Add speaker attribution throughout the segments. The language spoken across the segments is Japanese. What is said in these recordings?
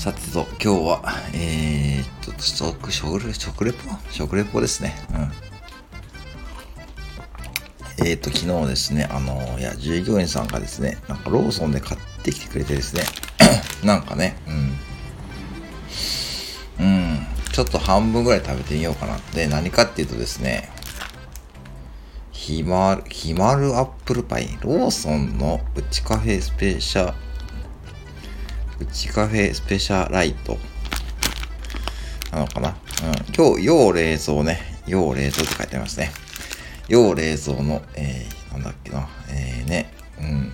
Speaker 1: さてと、今日は、えー、っと、食、食レ食レポ？食レポですね。うん。えー、っと、昨日ですね、あの、いや、従業員さんがですね、なんかローソンで買ってきてくれてですね、なんかね、うん。うん。ちょっと半分ぐらい食べてみようかなって、何かっていうとですね、ひまる、ひまるアップルパイ、ローソンのプチカフェスペシャルプチカフェスペシャライトなのかな？うん。今日、要冷蔵ね。要冷蔵って書いてありますね。要冷蔵の、えー、なんだっけな？えー、ね。うん。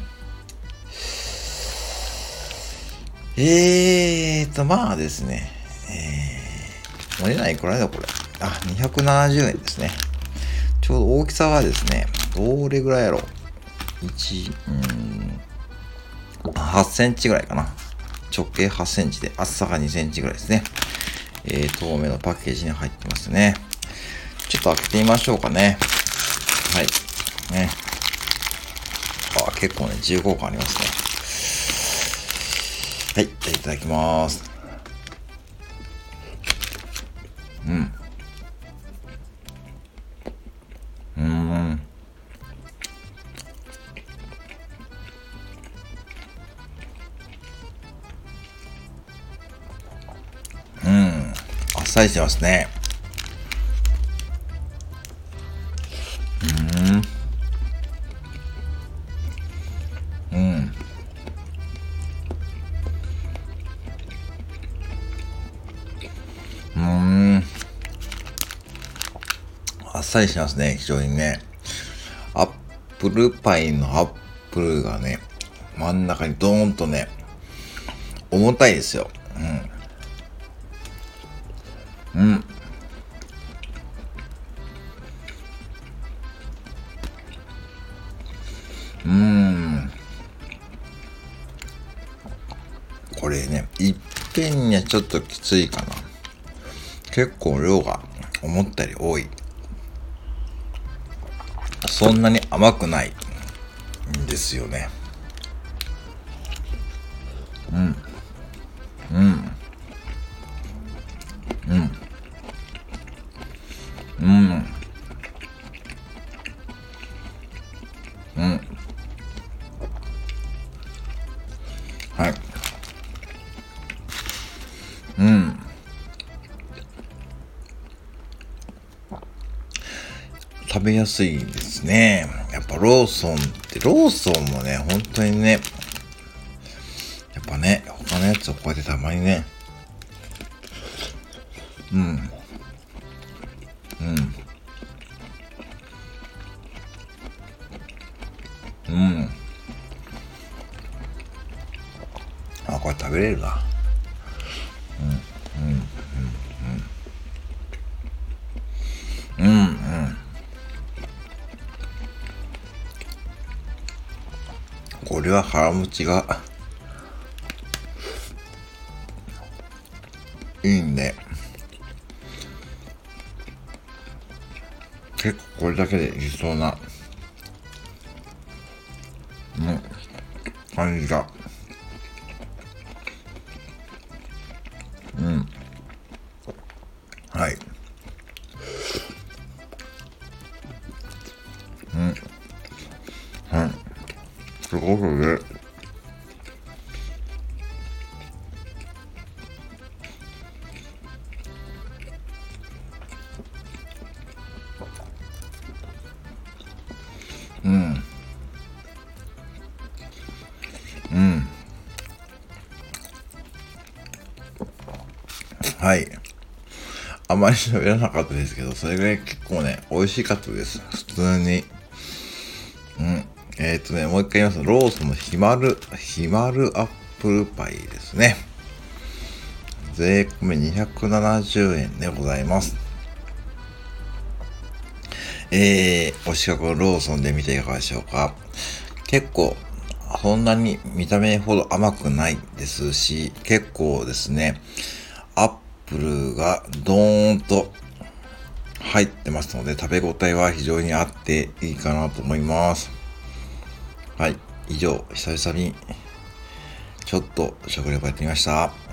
Speaker 1: えーと、まあですね。えー、盛れないくらいだ、これ。あ、270円ですね。ちょうど大きさがですね、どれぐらいやろ ?1、うん、8センチぐらいかな。直径8センチで厚さが2センチぐらいですね。えー、透明のパッケージに入ってますね。ちょっと開けてみましょうかね。はい。ね。あ、結構ね、重厚感ありますね。はい。じゃあいただきます。うん。さりしてますね。うん。うん。うん。あっさりしますね、非常にね。アップルパイのアップルがね、真ん中にドーンとね、重たいですよ。うん。うん。うん。これね、いっぺんにはちょっときついかな。結構量が思ったより多い。そんなに甘くないんですよね。うん。はい。うん。食べやすいですね。やっぱローソンって、ローソンもね、本当にね、やっぱね、他のやつをこうやってたまにね、うん。うん。あ、こ食べれるな。うん、うん、うん、うん。うん、うん。これは腹持ちがいいんで。結構これだけで理想なね、感じだ。ということで、うん。うん。はい。あまり喋らなかったですけど、それぐらい結構ね、美味しかったです。普通に。うん。えっ、とね、もう一回言いますローソンのひまる、ひまるアップルパイですね。税込み270円でございます。えー、お近くのローソンで見ていかがでしょうか。結構、そんなに見た目ほど甘くないですし、結構ですね、アップルがドーンと入ってますので、食べ応えは非常にあっていいかなと思います。はい。以上、久々にちょっと食レポやってみました。